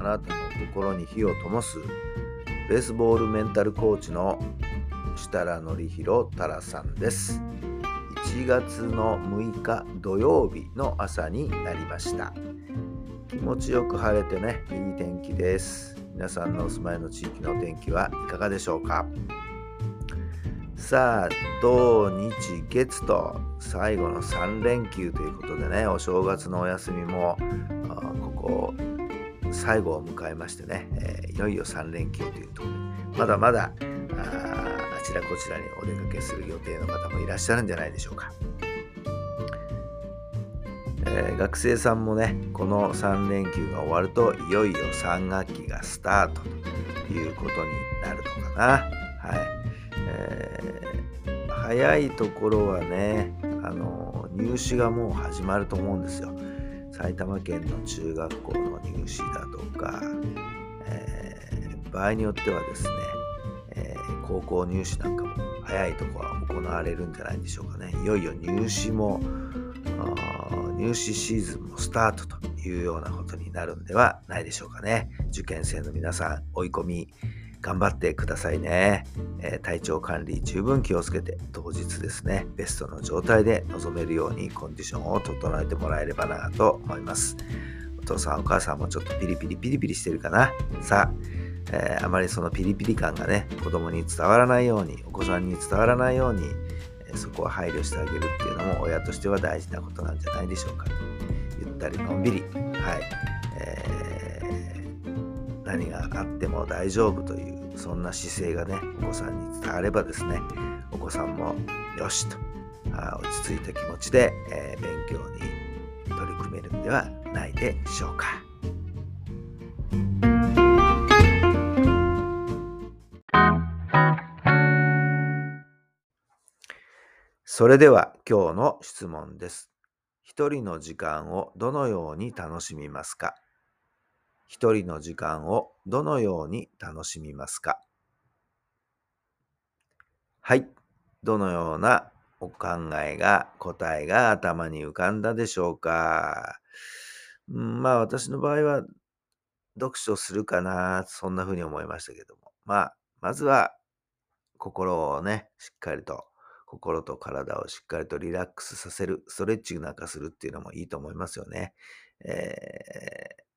あなたの心に火を灯すベースボールメンタルコーチの設楽範弘太良さんです。1月の6日土曜日の朝になりました。気持ちよく晴れてね、いい天気です。皆さんのお住まいの地域のお天気はいかがでしょうか？さあ、土日月と最後の3連休ということでね、お正月のお休みもここ最後を迎えましてね、えーいよいよ3連休というところで、まだまだあちらこちらにお出かけする予定の方もいらっしゃるんじゃないでしょうか。えー学生さんもね、この3連休が終わると、いよいよ3学期がスタートということになるのかな。はい。えー早いところはね、あの入試がもう始まると思うんですよ。埼玉県の中学校の入試だとか、えー場合によってはですね、えー高校入試なんかも早いとこは行われるんじゃないでしょうかね。いよいよ入試も、入試シーズンもスタートというようなことになるんではないでしょうかね。受験生の皆さん、追い込み頑張ってくださいね、えー体調管理十分気をつけて当日ですねベストの状態で臨めるようにコンディションを整えてもらえればなと思います。お父さんお母さんもちょっとピリピリピリピリしてるかな？さあ、えーあまりそのピリピリ感がね子供に伝わらないようにお子さんに伝わらないように、そこは配慮してあげるっていうのも親としては大事なことなんじゃないでしょうか。ゆったりのんびり。はい、えー何があっても大丈夫というそんな姿勢がねお子さんに伝わればですねお子さんもよしとあ落ち着いた気持ちで、えー勉強に取り組めるんではないでしょうか。それでは今日の質問です。一人の時間をどのように楽しみますか？一人の時間をどのように楽しみますか？はい。どのようなお考えが、答えが頭に浮かんだでしょうか？うんまあ私の場合は読書するかな、そんな風に思いましたけども。まあ、まずは心をね、しっかりと、心と体をしっかりとリラックスさせる、ストレッチなんかするっていうのもいいと思いますよね。えー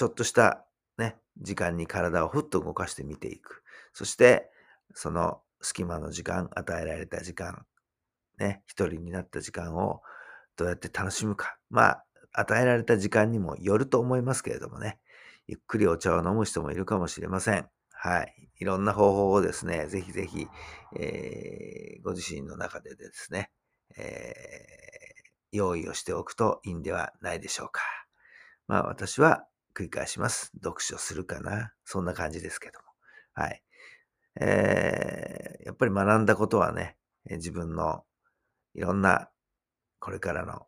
ちょっとしたね、時間に体をふっと動かしてみていく。そして、その隙間の時間、与えられた時間、ね、一人になった時間をどうやって楽しむか。まあ、与えられた時間にもよると思いますけれどもね、ゆっくりお茶を飲む人もいるかもしれません。はい。いろんな方法をですね、ぜひぜひ、えーご自身の中でですね、えー用意をしておくといいんではないでしょうか。まあ私は繰り返します。読書するかな。そんな感じですけども。はい。えーやっぱり学んだことはね、自分のいろんなこれからの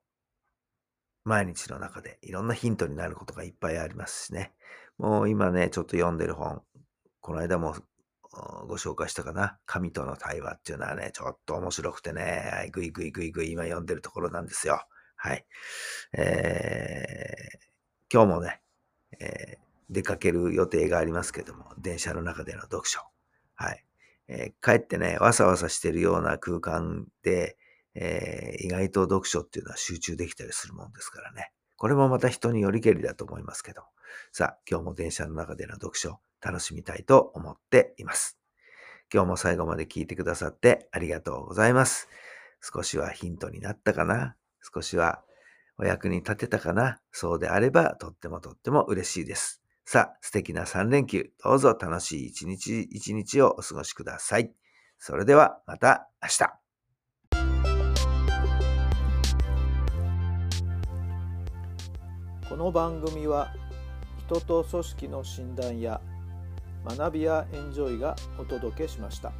毎日の中でいろんなヒントになることがいっぱいありますしね。もう今ね、ちょっと読んでる本、この間もご紹介したかな。神との対話っていうのはね、ちょっと面白くてね、はいぐいぐいぐいぐい今読んでるところなんですよ。はい。えー今日もね、えー出かける予定がありますけども、電車の中での読書。はい。えー帰ってね、わさわさしてるような空間で、えー意外と読書っていうのは集中できたりするもんですからね。これもまた人によりけりだと思いますけど。さあ、今日も電車の中での読書、楽しみたいと思っています。今日も最後まで聞いてくださってありがとうございます。少しはヒントになったかな？少しはお役に立てたかなそうであればとってもとっても嬉しいです。さあ、素敵な3連休、どうぞ楽しい一日一日をお過ごしください。それではまた明日。この番組は人と組織の診断や学びやエンジョイがお届けしました。